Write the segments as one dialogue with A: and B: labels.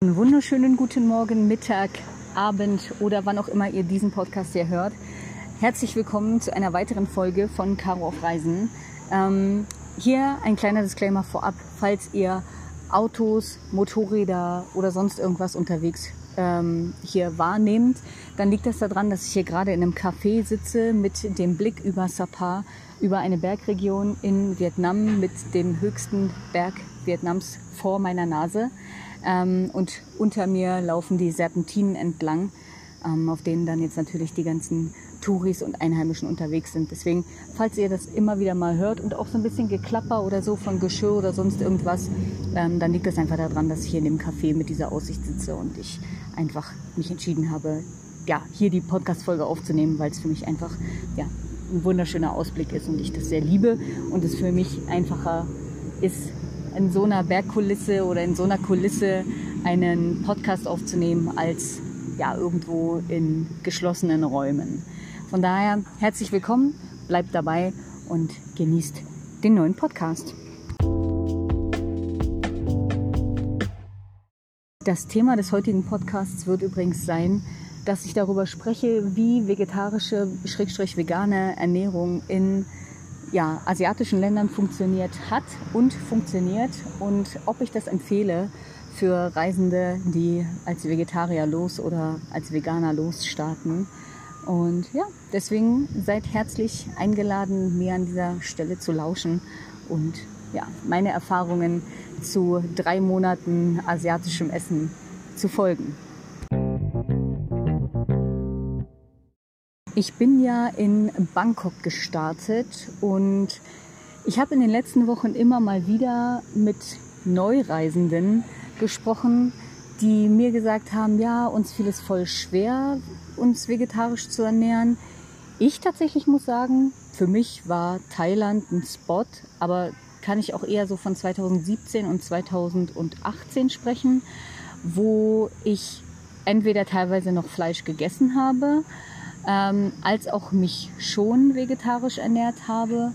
A: Einen wunderschönen guten Morgen, Mittag, Abend oder wann auch immer ihr diesen Podcast hier hört. Herzlich willkommen zu einer weiteren Folge von Caro auf Reisen. Ähm, hier ein kleiner Disclaimer vorab, falls ihr Autos, Motorräder oder sonst irgendwas unterwegs ähm, hier wahrnehmt, dann liegt das daran, dass ich hier gerade in einem Café sitze mit dem Blick über Sapa, über eine Bergregion in Vietnam mit dem höchsten Berg Vietnams vor meiner Nase. Ähm, und unter mir laufen die Serpentinen entlang, ähm, auf denen dann jetzt natürlich die ganzen Touris und Einheimischen unterwegs sind. Deswegen, falls ihr das immer wieder mal hört und auch so ein bisschen Geklapper oder so von Geschirr oder sonst irgendwas, ähm, dann liegt das einfach daran, dass ich hier in dem Café mit dieser Aussicht sitze und ich einfach mich entschieden habe, ja, hier die Podcast-Folge aufzunehmen, weil es für mich einfach, ja, ein wunderschöner Ausblick ist und ich das sehr liebe und es für mich einfacher ist, in so einer Bergkulisse oder in so einer Kulisse einen Podcast aufzunehmen, als ja, irgendwo in geschlossenen Räumen. Von daher herzlich willkommen, bleibt dabei und genießt den neuen Podcast. Das Thema des heutigen Podcasts wird übrigens sein, dass ich darüber spreche, wie vegetarische, schrägstrich vegane Ernährung in ja, asiatischen Ländern funktioniert hat und funktioniert und ob ich das empfehle für Reisende, die als Vegetarier los oder als Veganer losstarten. Und ja, deswegen seid herzlich eingeladen, mir an dieser Stelle zu lauschen und ja, meine Erfahrungen zu drei Monaten asiatischem Essen zu folgen. Ich bin ja in Bangkok gestartet und ich habe in den letzten Wochen immer mal wieder mit Neureisenden gesprochen, die mir gesagt haben, ja, uns fiel es voll schwer, uns vegetarisch zu ernähren. Ich tatsächlich muss sagen, für mich war Thailand ein Spot, aber kann ich auch eher so von 2017 und 2018 sprechen, wo ich entweder teilweise noch Fleisch gegessen habe, ähm, als auch mich schon vegetarisch ernährt habe.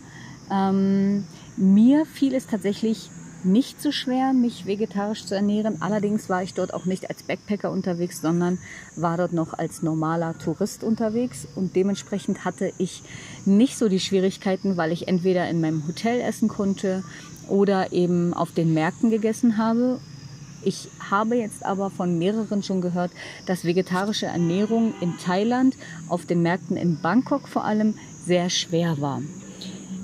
A: Ähm, mir fiel es tatsächlich nicht so schwer, mich vegetarisch zu ernähren. Allerdings war ich dort auch nicht als Backpacker unterwegs, sondern war dort noch als normaler Tourist unterwegs. Und dementsprechend hatte ich nicht so die Schwierigkeiten, weil ich entweder in meinem Hotel essen konnte oder eben auf den Märkten gegessen habe. Ich habe jetzt aber von mehreren schon gehört, dass vegetarische Ernährung in Thailand, auf den Märkten in Bangkok vor allem, sehr schwer war.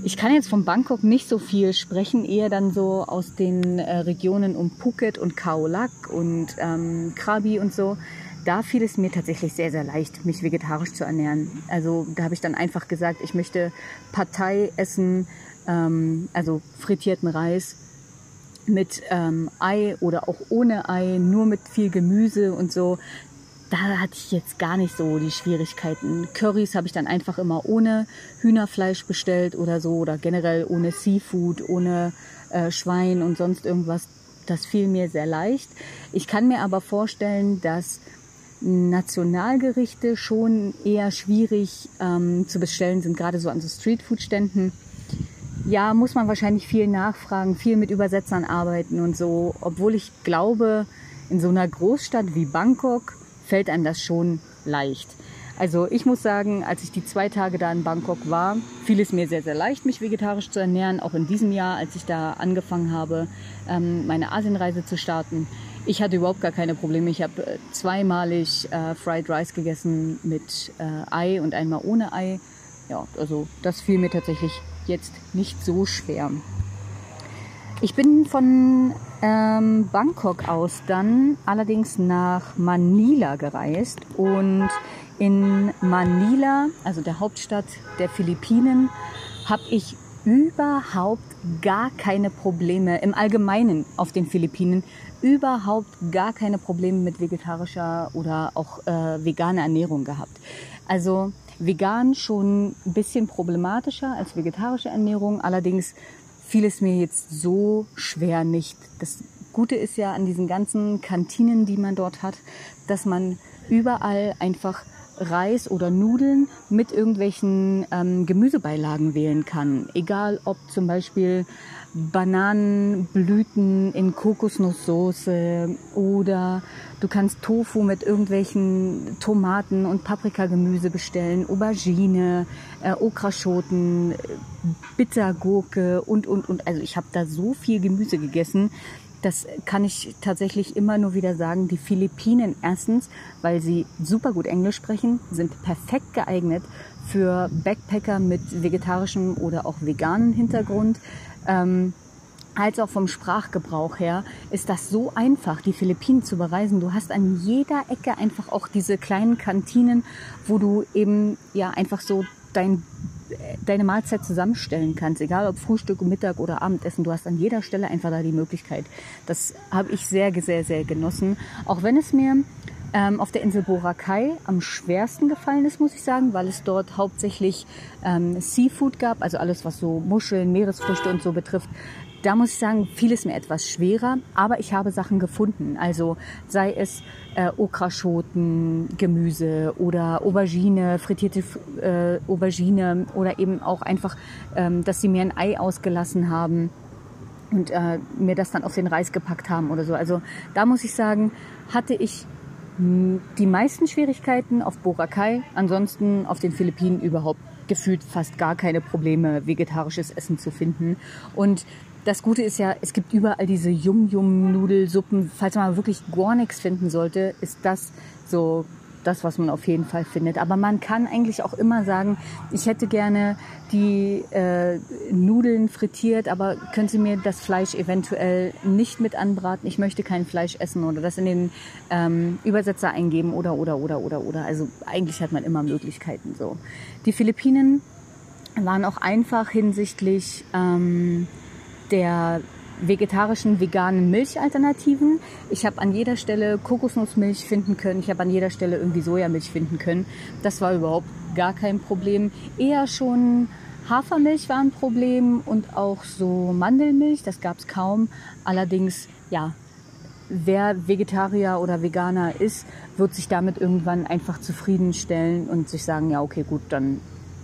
A: Ich kann jetzt von Bangkok nicht so viel sprechen, eher dann so aus den äh, Regionen um Phuket und Khao Lak und ähm, Krabi und so. Da fiel es mir tatsächlich sehr, sehr leicht, mich vegetarisch zu ernähren. Also da habe ich dann einfach gesagt, ich möchte Partei essen, ähm, also frittierten Reis mit ähm, Ei oder auch ohne Ei, nur mit viel Gemüse und so da hatte ich jetzt gar nicht so die Schwierigkeiten. Currys habe ich dann einfach immer ohne Hühnerfleisch bestellt oder so oder generell ohne Seafood, ohne äh, Schwein und sonst irgendwas. Das fiel mir sehr leicht. Ich kann mir aber vorstellen, dass Nationalgerichte schon eher schwierig ähm, zu bestellen sind, gerade so an so Streetfood-Ständen. Ja, muss man wahrscheinlich viel nachfragen, viel mit Übersetzern arbeiten und so. Obwohl ich glaube, in so einer Großstadt wie Bangkok fällt einem das schon leicht. Also ich muss sagen, als ich die zwei Tage da in Bangkok war, fiel es mir sehr, sehr leicht, mich vegetarisch zu ernähren. Auch in diesem Jahr, als ich da angefangen habe, ähm, meine Asienreise zu starten. Ich hatte überhaupt gar keine Probleme. Ich habe äh, zweimalig äh, Fried Rice gegessen mit äh, Ei und einmal ohne Ei. Ja, also das fiel mir tatsächlich jetzt nicht so schwer. Ich bin von ähm, Bangkok aus dann allerdings nach Manila gereist und in Manila, also der Hauptstadt der Philippinen, habe ich überhaupt gar keine Probleme im Allgemeinen auf den Philippinen überhaupt gar keine Probleme mit vegetarischer oder auch äh, veganer Ernährung gehabt. Also vegan schon ein bisschen problematischer als vegetarische Ernährung, allerdings fiel es mir jetzt so schwer nicht. Das Gute ist ja an diesen ganzen Kantinen, die man dort hat, dass man überall einfach Reis oder Nudeln mit irgendwelchen ähm, Gemüsebeilagen wählen kann. Egal ob zum Beispiel Bananenblüten in Kokosnusssoße oder du kannst Tofu mit irgendwelchen Tomaten und Paprikagemüse bestellen, Aubergine, äh, Okraschoten, Bittergurke und und und. Also ich habe da so viel Gemüse gegessen. Das kann ich tatsächlich immer nur wieder sagen. Die Philippinen erstens, weil sie super gut Englisch sprechen, sind perfekt geeignet für Backpacker mit vegetarischem oder auch veganem Hintergrund ähm, als auch vom Sprachgebrauch her ist das so einfach, die Philippinen zu bereisen. Du hast an jeder Ecke einfach auch diese kleinen Kantinen, wo du eben ja einfach so dein, deine Mahlzeit zusammenstellen kannst, egal ob Frühstück, Mittag oder Abendessen. Du hast an jeder Stelle einfach da die Möglichkeit. Das habe ich sehr, sehr, sehr genossen. Auch wenn es mir ähm, auf der Insel Boracay am schwersten gefallen ist, muss ich sagen, weil es dort hauptsächlich ähm, Seafood gab, also alles, was so Muscheln, Meeresfrüchte und so betrifft. Da muss ich sagen, fiel es mir etwas schwerer, aber ich habe Sachen gefunden. Also sei es äh, Okraschoten, Gemüse oder Aubergine, frittierte äh, Aubergine oder eben auch einfach, ähm, dass sie mir ein Ei ausgelassen haben und äh, mir das dann auf den Reis gepackt haben oder so. Also da muss ich sagen, hatte ich die meisten Schwierigkeiten auf Boracay, ansonsten auf den Philippinen überhaupt gefühlt fast gar keine Probleme, vegetarisches Essen zu finden. Und das Gute ist ja, es gibt überall diese Yum-Yum-Nudelsuppen. Falls man wirklich gar nichts finden sollte, ist das so das, was man auf jeden Fall findet. Aber man kann eigentlich auch immer sagen, ich hätte gerne die äh, Nudeln frittiert, aber können Sie mir das Fleisch eventuell nicht mit anbraten? Ich möchte kein Fleisch essen oder das in den ähm, Übersetzer eingeben oder oder oder oder oder. Also eigentlich hat man immer Möglichkeiten so. Die Philippinen waren auch einfach hinsichtlich ähm, der vegetarischen, veganen Milchalternativen. Ich habe an jeder Stelle Kokosnussmilch finden können. Ich habe an jeder Stelle irgendwie Sojamilch finden können. Das war überhaupt gar kein Problem. Eher schon Hafermilch war ein Problem und auch so Mandelmilch, das gab es kaum. Allerdings, ja, wer Vegetarier oder Veganer ist, wird sich damit irgendwann einfach zufriedenstellen und sich sagen, ja, okay, gut, dann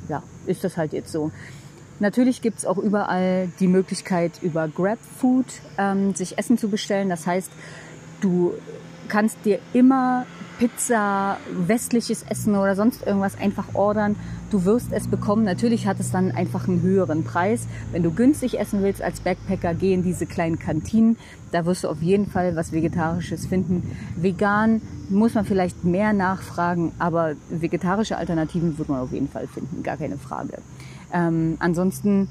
A: ja, ist das halt jetzt so. Natürlich gibt's auch überall die Möglichkeit, über GrabFood ähm, sich Essen zu bestellen. Das heißt, du kannst dir immer Pizza, westliches Essen oder sonst irgendwas einfach ordern. Du wirst es bekommen. Natürlich hat es dann einfach einen höheren Preis. Wenn du günstig essen willst als Backpacker, geh in diese kleinen Kantinen. Da wirst du auf jeden Fall was Vegetarisches finden. Vegan muss man vielleicht mehr nachfragen, aber vegetarische Alternativen wird man auf jeden Fall finden. Gar keine Frage. Ähm, ansonsten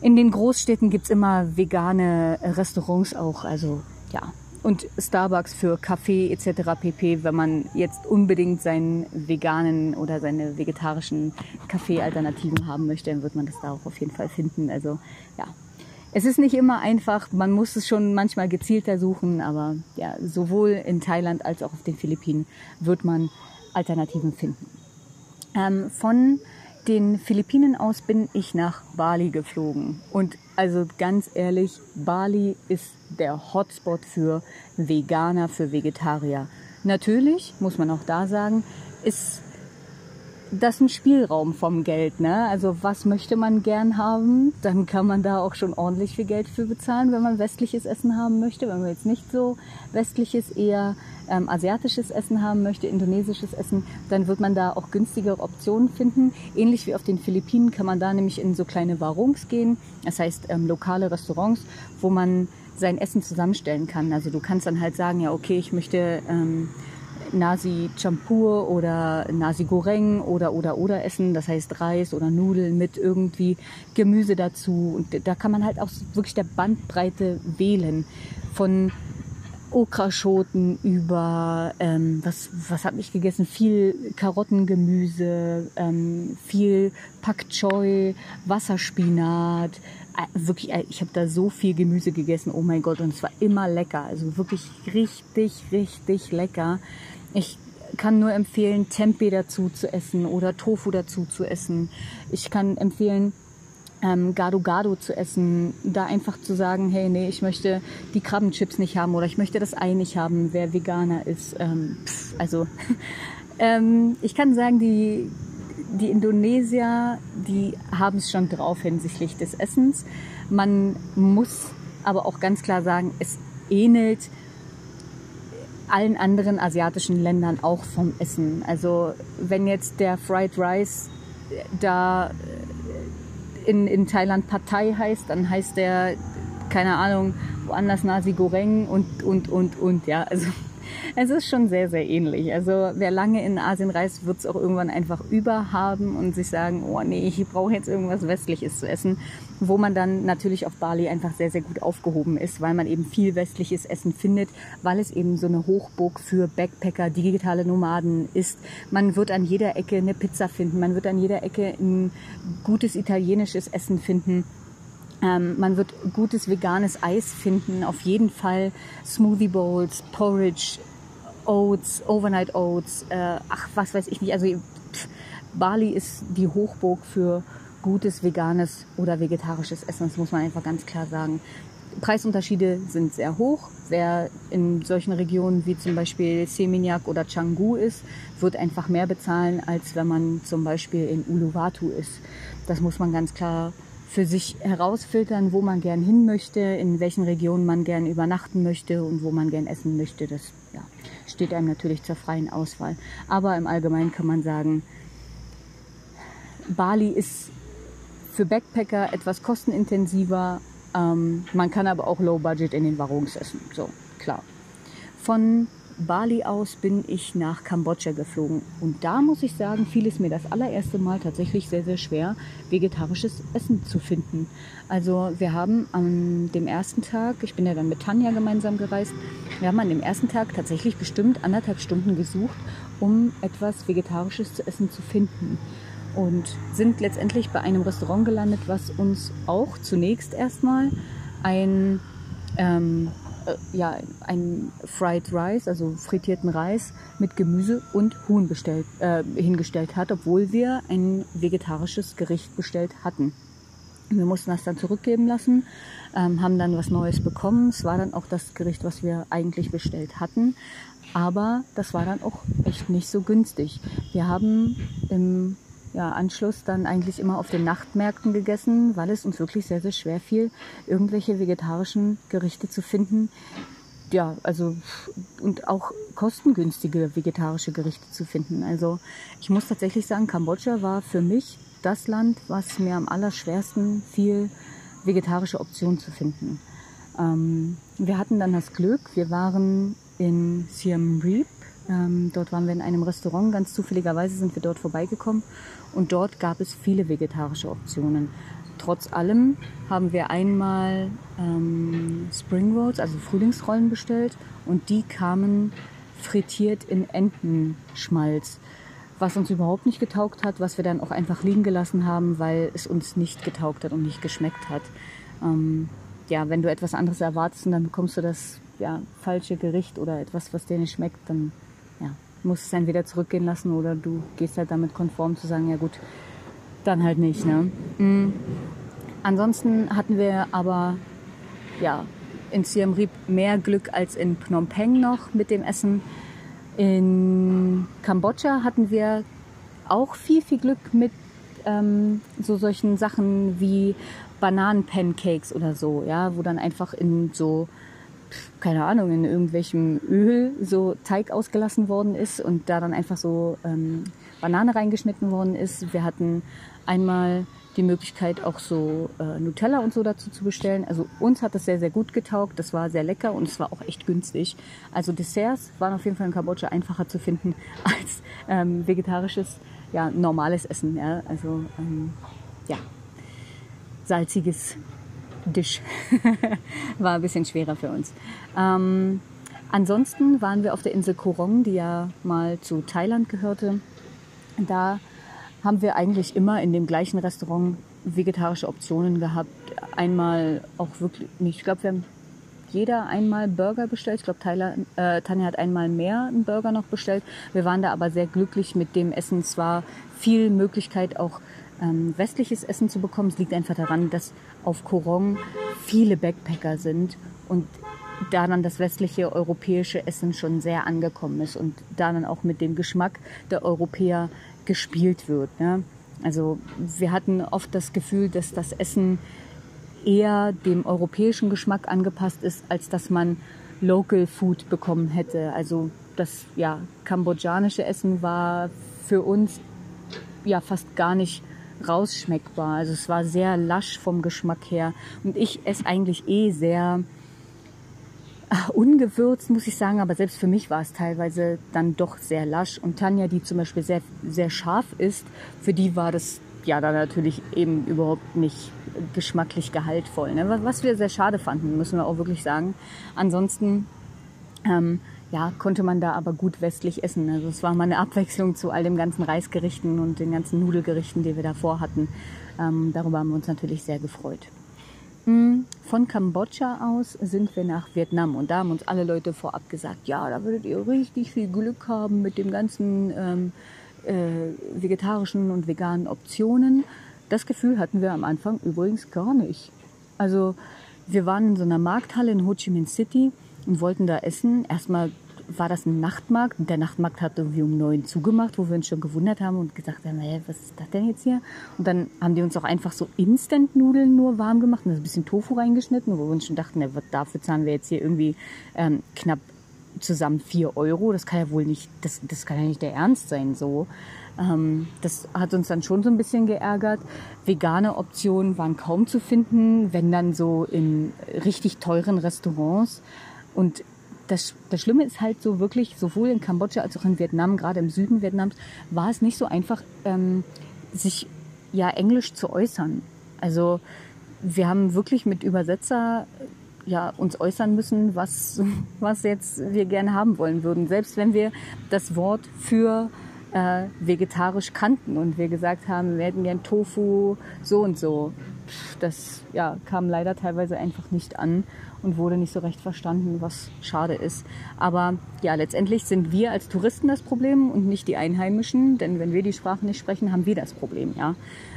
A: in den Großstädten gibt's immer vegane Restaurants auch, also ja. Und Starbucks für Kaffee etc. pp. Wenn man jetzt unbedingt seinen veganen oder seine vegetarischen Kaffeealternativen haben möchte, dann wird man das da auch auf jeden Fall finden. Also ja, es ist nicht immer einfach, man muss es schon manchmal gezielter suchen, aber ja, sowohl in Thailand als auch auf den Philippinen wird man Alternativen finden. Ähm, von den Philippinen aus bin ich nach Bali geflogen. Und also ganz ehrlich, Bali ist der Hotspot für Veganer, für Vegetarier. Natürlich, muss man auch da sagen, ist das ein Spielraum vom Geld, ne? Also was möchte man gern haben? Dann kann man da auch schon ordentlich viel Geld für bezahlen, wenn man westliches Essen haben möchte. Wenn man jetzt nicht so westliches, eher ähm, asiatisches Essen haben möchte, indonesisches Essen, dann wird man da auch günstigere Optionen finden. Ähnlich wie auf den Philippinen kann man da nämlich in so kleine Warungs gehen. Das heißt ähm, lokale Restaurants, wo man sein Essen zusammenstellen kann. Also du kannst dann halt sagen, ja okay, ich möchte ähm, Nasi Champur oder Nasi Goreng oder oder oder essen, das heißt Reis oder Nudeln mit irgendwie Gemüse dazu und da kann man halt auch wirklich der Bandbreite wählen von Okraschoten über ähm, was was habe ich gegessen? Viel Karottengemüse ähm, viel Pak Choi Wasserspinat. Äh, wirklich äh, ich habe da so viel Gemüse gegessen. Oh mein Gott und es war immer lecker. Also wirklich richtig richtig lecker. Ich kann nur empfehlen, Tempeh dazu zu essen oder Tofu dazu zu essen. Ich kann empfehlen, ähm, Gado Gado zu essen, da einfach zu sagen, hey, nee, ich möchte die Krabbenchips nicht haben oder ich möchte das Ei nicht haben, wer Veganer ist. Ähm, pff, also ähm, ich kann sagen, die, die Indonesier, die haben es schon drauf hinsichtlich des Essens. Man muss aber auch ganz klar sagen, es ähnelt allen anderen asiatischen Ländern auch vom Essen. Also wenn jetzt der Fried Rice da in, in Thailand Pad Thai heißt, dann heißt der, keine Ahnung, woanders Nasi Goreng und, und, und, und, ja. Also es ist schon sehr, sehr ähnlich. Also wer lange in Asien reist, wird es auch irgendwann einfach überhaben und sich sagen, oh nee, ich brauche jetzt irgendwas Westliches zu essen, wo man dann natürlich auf Bali einfach sehr, sehr gut aufgehoben ist, weil man eben viel westliches Essen findet, weil es eben so eine Hochburg für Backpacker, digitale Nomaden ist. Man wird an jeder Ecke eine Pizza finden, man wird an jeder Ecke ein gutes italienisches Essen finden. Ähm, man wird gutes veganes Eis finden, auf jeden Fall Smoothie Bowls, Porridge, Oats, Overnight Oats, äh, ach was weiß ich nicht. Also pff, Bali ist die Hochburg für gutes veganes oder vegetarisches Essen. Das muss man einfach ganz klar sagen. Preisunterschiede sind sehr hoch. Wer in solchen Regionen wie zum Beispiel Seminyak oder Canggu ist, wird einfach mehr bezahlen, als wenn man zum Beispiel in Uluwatu ist. Das muss man ganz klar für sich herausfiltern, wo man gern hin möchte, in welchen Regionen man gern übernachten möchte und wo man gern essen möchte. Das ja, steht einem natürlich zur freien Auswahl. Aber im Allgemeinen kann man sagen, Bali ist für Backpacker etwas kostenintensiver. Ähm, man kann aber auch Low Budget in den Warungs essen. So, klar. Von Bali aus bin ich nach Kambodscha geflogen. Und da muss ich sagen, fiel es mir das allererste Mal tatsächlich sehr, sehr schwer, vegetarisches Essen zu finden. Also wir haben an dem ersten Tag, ich bin ja dann mit Tanja gemeinsam gereist, wir haben an dem ersten Tag tatsächlich bestimmt anderthalb Stunden gesucht, um etwas Vegetarisches zu essen zu finden. Und sind letztendlich bei einem Restaurant gelandet, was uns auch zunächst erstmal ein ähm, äh, ja, ein Fried Rice, also frittierten Reis mit Gemüse und Huhn bestellt, äh, hingestellt hat, obwohl wir ein vegetarisches Gericht bestellt hatten. Wir mussten das dann zurückgeben lassen, ähm, haben dann was Neues bekommen. Es war dann auch das Gericht, was wir eigentlich bestellt hatten. Aber das war dann auch echt nicht so günstig. Wir haben im ja, Anschluss dann eigentlich immer auf den Nachtmärkten gegessen, weil es uns wirklich sehr, sehr schwer fiel, irgendwelche vegetarischen Gerichte zu finden. Ja, also und auch kostengünstige vegetarische Gerichte zu finden. Also ich muss tatsächlich sagen, Kambodscha war für mich das Land, was mir am allerschwersten fiel, vegetarische Optionen zu finden. Ähm, wir hatten dann das Glück, wir waren in Siem Reap ähm, dort waren wir in einem Restaurant, ganz zufälligerweise sind wir dort vorbeigekommen und dort gab es viele vegetarische Optionen. Trotz allem haben wir einmal ähm, Spring Rolls, also Frühlingsrollen bestellt und die kamen frittiert in Entenschmalz, was uns überhaupt nicht getaugt hat, was wir dann auch einfach liegen gelassen haben, weil es uns nicht getaugt hat und nicht geschmeckt hat. Ähm, ja, wenn du etwas anderes erwartest und dann bekommst du das ja, falsche Gericht oder etwas, was dir nicht schmeckt, dann musst es entweder zurückgehen lassen oder du gehst halt damit konform zu sagen, ja gut, dann halt nicht. Ne? Mhm. Ansonsten hatten wir aber ja, in Siem Reap mehr Glück als in Phnom Penh noch mit dem Essen. In Kambodscha hatten wir auch viel, viel Glück mit ähm, so solchen Sachen wie Bananenpancakes oder so, ja, wo dann einfach in so keine Ahnung, in irgendwelchem Öl so Teig ausgelassen worden ist und da dann einfach so ähm, Banane reingeschnitten worden ist. Wir hatten einmal die Möglichkeit, auch so äh, Nutella und so dazu zu bestellen. Also uns hat das sehr, sehr gut getaugt. Das war sehr lecker und es war auch echt günstig. Also Desserts waren auf jeden Fall in Kambodscha einfacher zu finden als ähm, vegetarisches, ja, normales Essen. Ja? Also ähm, ja, salziges Dish. War ein bisschen schwerer für uns. Ähm, ansonsten waren wir auf der Insel Korong, die ja mal zu Thailand gehörte. Da haben wir eigentlich immer in dem gleichen Restaurant vegetarische Optionen gehabt. Einmal auch wirklich, ich glaube, wir haben jeder einmal Burger bestellt. Ich glaube, äh, Tanja hat einmal mehr einen Burger noch bestellt. Wir waren da aber sehr glücklich mit dem Essen. Es war viel Möglichkeit auch ähm, westliches Essen zu bekommen. Es liegt einfach daran, dass auf Korong viele Backpacker sind und da dann das westliche europäische Essen schon sehr angekommen ist und da dann auch mit dem Geschmack der Europäer gespielt wird. Ne? Also wir hatten oft das Gefühl, dass das Essen eher dem europäischen Geschmack angepasst ist, als dass man Local Food bekommen hätte. Also das ja kambodschanische Essen war für uns ja fast gar nicht rausschmeckbar. Also es war sehr lasch vom Geschmack her und ich esse eigentlich eh sehr äh, ungewürzt, muss ich sagen, aber selbst für mich war es teilweise dann doch sehr lasch. Und Tanja, die zum Beispiel sehr, sehr scharf ist, für die war das ja dann natürlich eben überhaupt nicht geschmacklich gehaltvoll. Ne? Was wir sehr schade fanden, müssen wir auch wirklich sagen. Ansonsten ähm, ja, konnte man da aber gut westlich essen. Also es war mal eine Abwechslung zu all den ganzen Reisgerichten und den ganzen Nudelgerichten, die wir davor hatten. Ähm, darüber haben wir uns natürlich sehr gefreut. Hm, von Kambodscha aus sind wir nach Vietnam und da haben uns alle Leute vorab gesagt, ja, da würdet ihr richtig viel Glück haben mit dem ganzen ähm, äh, vegetarischen und veganen Optionen. Das Gefühl hatten wir am Anfang übrigens gar nicht. Also wir waren in so einer Markthalle in Ho Chi Minh City und wollten da essen. Erstmal war das ein Nachtmarkt der Nachtmarkt hat irgendwie um neun zugemacht, wo wir uns schon gewundert haben und gesagt haben, hey, was ist das denn jetzt hier? Und dann haben die uns auch einfach so Instant-Nudeln nur warm gemacht und ein bisschen Tofu reingeschnitten, wo wir uns schon dachten, ja, dafür zahlen wir jetzt hier irgendwie ähm, knapp zusammen vier Euro. Das kann ja wohl nicht, das, das kann ja nicht der Ernst sein so. Ähm, das hat uns dann schon so ein bisschen geärgert. Vegane Optionen waren kaum zu finden, wenn dann so in richtig teuren Restaurants. Und das, das Schlimme ist halt so wirklich, sowohl in Kambodscha als auch in Vietnam, gerade im Süden Vietnams, war es nicht so einfach, ähm, sich ja Englisch zu äußern. Also wir haben wirklich mit Übersetzer ja, uns äußern müssen, was, was jetzt wir gerne haben wollen würden. Selbst wenn wir das Wort für äh, vegetarisch kannten und wir gesagt haben, wir hätten gern Tofu so und so. Das ja, kam leider teilweise einfach nicht an und wurde nicht so recht verstanden, was schade ist. Aber ja, letztendlich sind wir als Touristen das Problem und nicht die Einheimischen, denn wenn wir die Sprache nicht sprechen, haben wir das Problem, ja.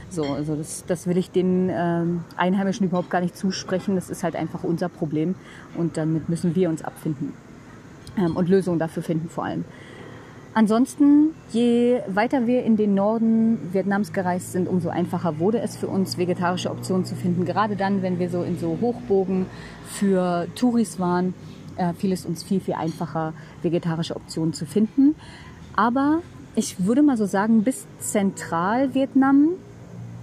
A: So, also das, das will ich den ähm, Einheimischen überhaupt gar nicht zusprechen. Das ist halt einfach unser Problem und damit müssen wir uns abfinden ähm, und Lösungen dafür finden vor allem. Ansonsten, je weiter wir in den Norden Vietnams gereist sind, umso einfacher wurde es für uns, vegetarische Optionen zu finden. Gerade dann, wenn wir so in so Hochbogen für Touris waren, äh, fiel es uns viel, viel einfacher, vegetarische Optionen zu finden. Aber ich würde mal so sagen, bis Zentralvietnam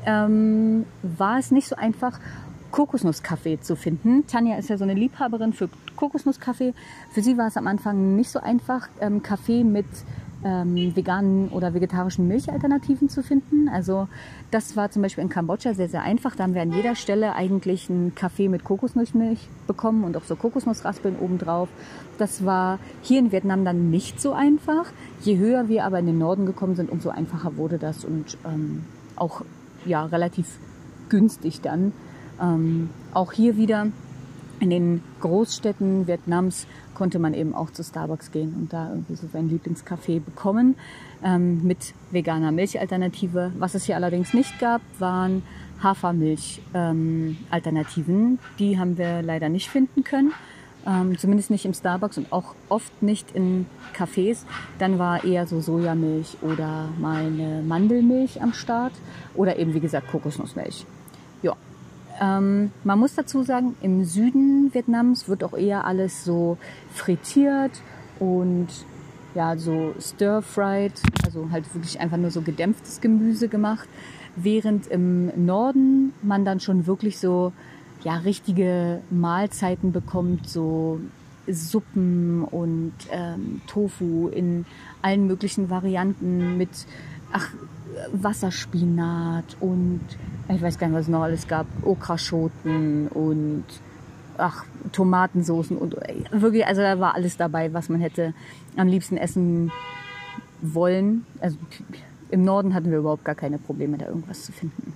A: ähm, war es nicht so einfach, Kokosnusskaffee zu finden. Tanja ist ja so eine Liebhaberin für Kokosnusskaffee. Für sie war es am Anfang nicht so einfach, ähm, Kaffee mit ähm, veganen oder vegetarischen Milchalternativen zu finden. Also das war zum Beispiel in Kambodscha sehr, sehr einfach. Da haben wir an jeder Stelle eigentlich einen Kaffee mit Kokosnussmilch bekommen und auch so Kokosnussraspeln obendrauf. Das war hier in Vietnam dann nicht so einfach. Je höher wir aber in den Norden gekommen sind, umso einfacher wurde das und ähm, auch ja, relativ günstig dann. Ähm, auch hier wieder in den Großstädten Vietnams konnte man eben auch zu Starbucks gehen und da irgendwie so sein Lieblingscafé bekommen ähm, mit veganer Milchalternative. Was es hier allerdings nicht gab, waren Hafermilch-Alternativen. Ähm, Die haben wir leider nicht finden können. Ähm, zumindest nicht im Starbucks und auch oft nicht in Cafés. Dann war eher so Sojamilch oder mal eine Mandelmilch am Start oder eben wie gesagt Kokosnussmilch. Ähm, man muss dazu sagen, im Süden Vietnams wird auch eher alles so frittiert und ja, so stir-fried, also halt wirklich einfach nur so gedämpftes Gemüse gemacht, während im Norden man dann schon wirklich so ja richtige Mahlzeiten bekommt, so Suppen und ähm, Tofu in allen möglichen Varianten mit ach, Wasserspinat und ich weiß gar nicht, was es noch alles gab, Okraschoten und ach, Tomatensoßen und wirklich, also da war alles dabei, was man hätte am liebsten essen wollen. Also im Norden hatten wir überhaupt gar keine Probleme, da irgendwas zu finden.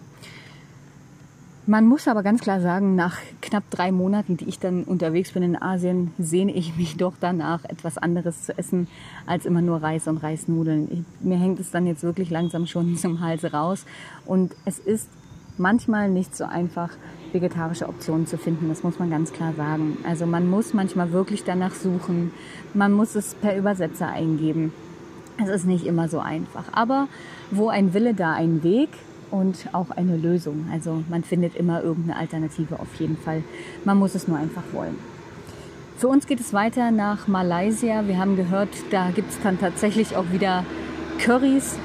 A: Man muss aber ganz klar sagen, nach knapp drei Monaten, die ich dann unterwegs bin in Asien, sehne ich mich doch danach, etwas anderes zu essen, als immer nur Reis und Reisnudeln. Ich, mir hängt es dann jetzt wirklich langsam schon zum Hals raus. Und es ist manchmal nicht so einfach, vegetarische Optionen zu finden. Das muss man ganz klar sagen. Also man muss manchmal wirklich danach suchen. Man muss es per Übersetzer eingeben. Es ist nicht immer so einfach. Aber wo ein Wille, da ein Weg und auch eine Lösung. Also man findet immer irgendeine Alternative auf jeden Fall. Man muss es nur einfach wollen. Für uns geht es weiter nach Malaysia. Wir haben gehört, da gibt es dann tatsächlich auch wieder Currys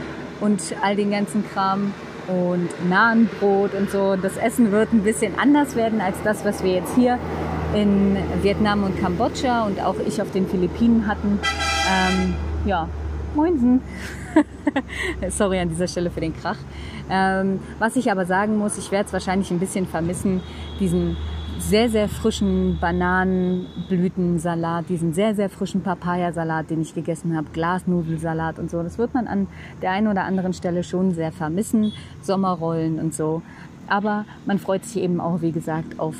A: und all den ganzen Kram und Nahenbrot und so. Das Essen wird ein bisschen anders werden als das, was wir jetzt hier in Vietnam und Kambodscha und auch ich auf den Philippinen hatten. Ähm, ja, moinsen. Sorry an dieser Stelle für den Krach. Ähm, was ich aber sagen muss, ich werde es wahrscheinlich ein bisschen vermissen, diesen sehr, sehr frischen Bananenblütensalat, diesen sehr, sehr frischen Papayasalat, den ich gegessen habe, Glasnudelsalat und so. Das wird man an der einen oder anderen Stelle schon sehr vermissen, Sommerrollen und so. Aber man freut sich eben auch, wie gesagt, auf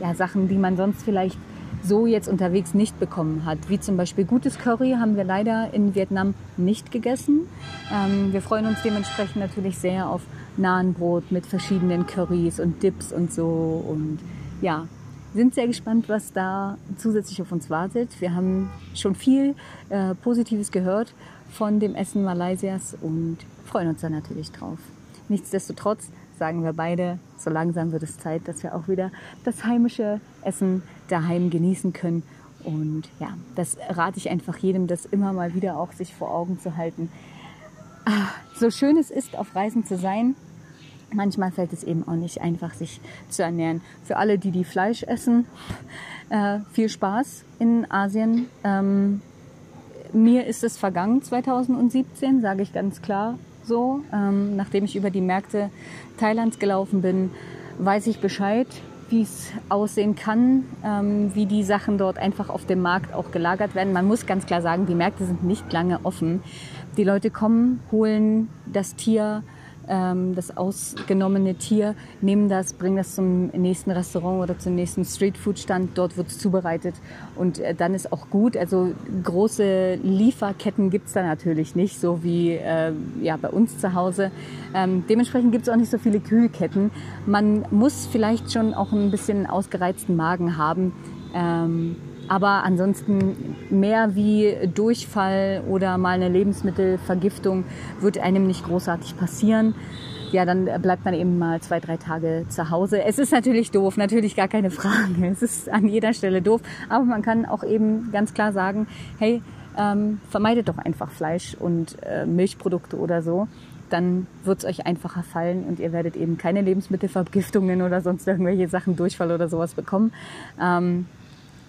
A: ja, Sachen, die man sonst vielleicht so jetzt unterwegs nicht bekommen hat. Wie zum Beispiel gutes Curry haben wir leider in Vietnam nicht gegessen. Ähm, wir freuen uns dementsprechend natürlich sehr auf Nahenbrot mit verschiedenen Currys und Dips und so. Und ja, sind sehr gespannt, was da zusätzlich auf uns wartet. Wir haben schon viel äh, Positives gehört von dem Essen Malaysias und freuen uns da natürlich drauf. Nichtsdestotrotz sagen wir beide, so langsam wird es Zeit, dass wir auch wieder das heimische Essen daheim genießen können. Und ja, das rate ich einfach jedem, das immer mal wieder auch sich vor Augen zu halten. Ah, so schön es ist, auf Reisen zu sein, manchmal fällt es eben auch nicht einfach, sich zu ernähren. Für alle, die die Fleisch essen, äh, viel Spaß in Asien. Ähm, mir ist es vergangen 2017, sage ich ganz klar so. Ähm, nachdem ich über die Märkte Thailands gelaufen bin, weiß ich Bescheid, wie es aussehen kann, ähm, wie die Sachen dort einfach auf dem Markt auch gelagert werden. Man muss ganz klar sagen, die Märkte sind nicht lange offen. Die Leute kommen, holen das Tier, ähm, das ausgenommene Tier, nehmen das, bringen das zum nächsten Restaurant oder zum nächsten Streetfood-Stand. Dort wird es zubereitet und äh, dann ist auch gut. Also große Lieferketten gibt es da natürlich nicht, so wie äh, ja, bei uns zu Hause. Ähm, dementsprechend gibt es auch nicht so viele Kühlketten. Man muss vielleicht schon auch ein bisschen ausgereizten Magen haben. Ähm, aber ansonsten mehr wie Durchfall oder mal eine Lebensmittelvergiftung wird einem nicht großartig passieren. Ja, dann bleibt man eben mal zwei, drei Tage zu Hause. Es ist natürlich doof, natürlich gar keine Frage. Es ist an jeder Stelle doof. Aber man kann auch eben ganz klar sagen, hey, ähm, vermeidet doch einfach Fleisch und äh, Milchprodukte oder so. Dann wird es euch einfacher fallen und ihr werdet eben keine Lebensmittelvergiftungen oder sonst irgendwelche Sachen, Durchfall oder sowas bekommen. Ähm,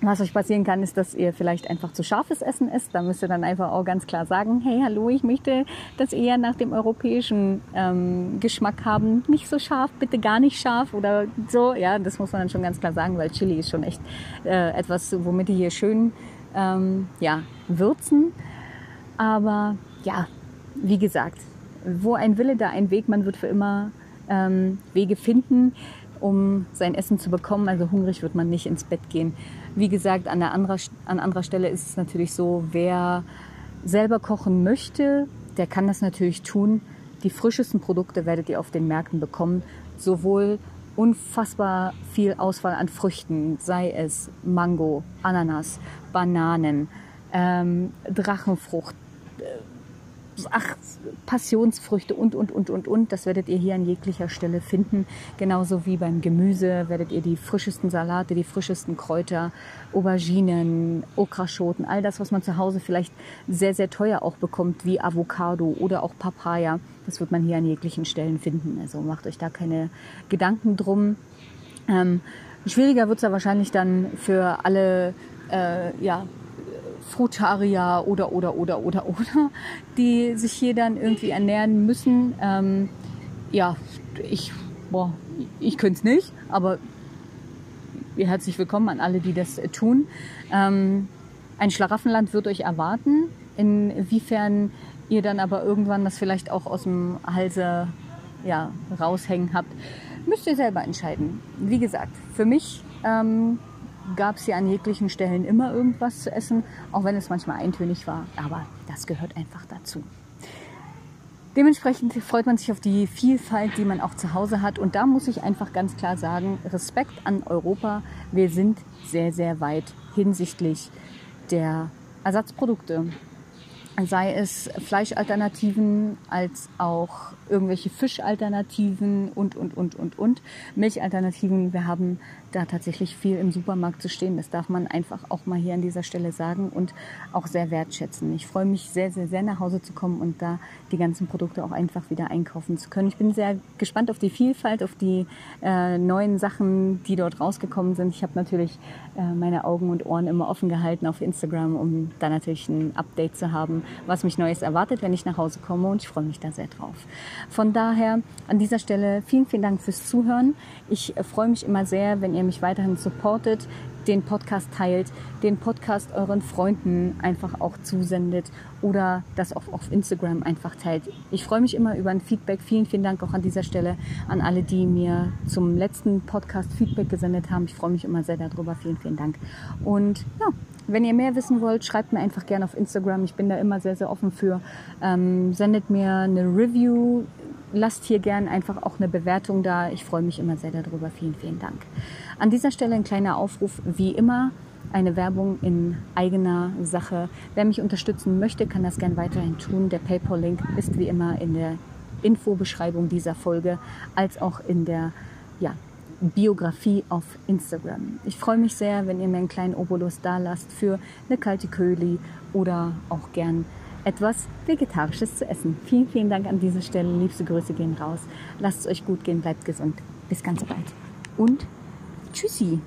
A: was euch passieren kann, ist, dass ihr vielleicht einfach zu scharfes Essen isst. Da müsst ihr dann einfach auch ganz klar sagen, hey, hallo, ich möchte das eher nach dem europäischen ähm, Geschmack haben. Nicht so scharf, bitte gar nicht scharf oder so. Ja, das muss man dann schon ganz klar sagen, weil Chili ist schon echt äh, etwas, womit die hier schön ähm, ja, würzen. Aber ja, wie gesagt, wo ein Wille, da ein Weg. Man wird für immer ähm, Wege finden, um sein Essen zu bekommen. Also hungrig wird man nicht ins Bett gehen. Wie gesagt, an, der anderer, an anderer Stelle ist es natürlich so, wer selber kochen möchte, der kann das natürlich tun. Die frischesten Produkte werdet ihr auf den Märkten bekommen. Sowohl unfassbar viel Auswahl an Früchten, sei es Mango, Ananas, Bananen, ähm, Drachenfrucht, ach, Passionsfrüchte und, und, und, und, und. Das werdet ihr hier an jeglicher Stelle finden. Genauso wie beim Gemüse werdet ihr die frischesten Salate, die frischesten Kräuter, Auberginen, Okraschoten, all das, was man zu Hause vielleicht sehr, sehr teuer auch bekommt, wie Avocado oder auch Papaya. Das wird man hier an jeglichen Stellen finden. Also macht euch da keine Gedanken drum. Ähm, schwieriger wird es ja wahrscheinlich dann für alle äh, ja, Frutarier oder, oder, oder, oder, oder, die sich hier dann irgendwie ernähren müssen. Ähm, ja, ich, boah, ich könnte es nicht, aber herzlich willkommen an alle, die das tun. Ähm, ein Schlaraffenland wird euch erwarten. Inwiefern ihr dann aber irgendwann das vielleicht auch aus dem Halse ja, raushängen habt, müsst ihr selber entscheiden. Wie gesagt, für mich ähm, gab es hier an jeglichen Stellen immer irgendwas zu essen, auch wenn es manchmal eintönig war. Aber das gehört einfach dazu. dementsprechend freut man sich auf die Vielfalt, die man auch zu Hause hat. Und da muss ich einfach ganz klar sagen, Respekt an Europa. Wir sind sehr, sehr weit hinsichtlich der Ersatzprodukte sei es Fleischalternativen als auch irgendwelche Fischalternativen und, und, und, und, und. Milchalternativen. Wir haben da tatsächlich viel im Supermarkt zu stehen. Das darf man einfach auch mal hier an dieser Stelle sagen und auch sehr wertschätzen. Ich freue mich sehr, sehr, sehr nach Hause zu kommen und da die ganzen Produkte auch einfach wieder einkaufen zu können. Ich bin sehr gespannt auf die Vielfalt, auf die äh, neuen Sachen, die dort rausgekommen sind. Ich habe natürlich äh, meine Augen und Ohren immer offen gehalten auf Instagram, um da natürlich ein Update zu haben, was mich Neues erwartet, wenn ich nach Hause komme und ich freue mich da sehr drauf. Von daher an dieser Stelle vielen, vielen Dank fürs Zuhören. Ich äh, freue mich immer sehr, wenn ihr mich weiterhin supportet, den Podcast teilt, den Podcast euren Freunden einfach auch zusendet oder das auch auf Instagram einfach teilt. Ich freue mich immer über ein Feedback. Vielen, vielen Dank auch an dieser Stelle an alle, die mir zum letzten Podcast Feedback gesendet haben. Ich freue mich immer sehr darüber. Vielen, vielen Dank. Und ja, wenn ihr mehr wissen wollt, schreibt mir einfach gerne auf Instagram. Ich bin da immer sehr, sehr offen für. Ähm, sendet mir eine Review. Lasst hier gerne einfach auch eine Bewertung da. Ich freue mich immer sehr darüber. Vielen, vielen Dank. An dieser Stelle ein kleiner Aufruf, wie immer eine Werbung in eigener Sache. Wer mich unterstützen möchte, kann das gern weiterhin tun. Der PayPal-Link ist wie immer in der Infobeschreibung dieser Folge, als auch in der ja, Biografie auf Instagram. Ich freue mich sehr, wenn ihr mir einen kleinen Obolus da lasst für eine kalte Köli oder auch gern etwas Vegetarisches zu essen. Vielen, vielen Dank an dieser Stelle. Liebste Grüße gehen raus. Lasst es euch gut gehen, bleibt gesund. Bis ganz bald. Und tschüssi.